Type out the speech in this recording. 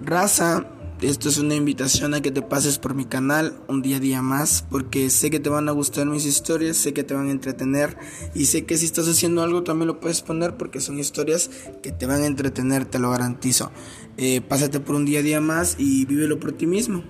Raza, esto es una invitación a que te pases por mi canal un día a día más porque sé que te van a gustar mis historias, sé que te van a entretener y sé que si estás haciendo algo también lo puedes poner porque son historias que te van a entretener, te lo garantizo. Eh, pásate por un día a día más y vívelo por ti mismo.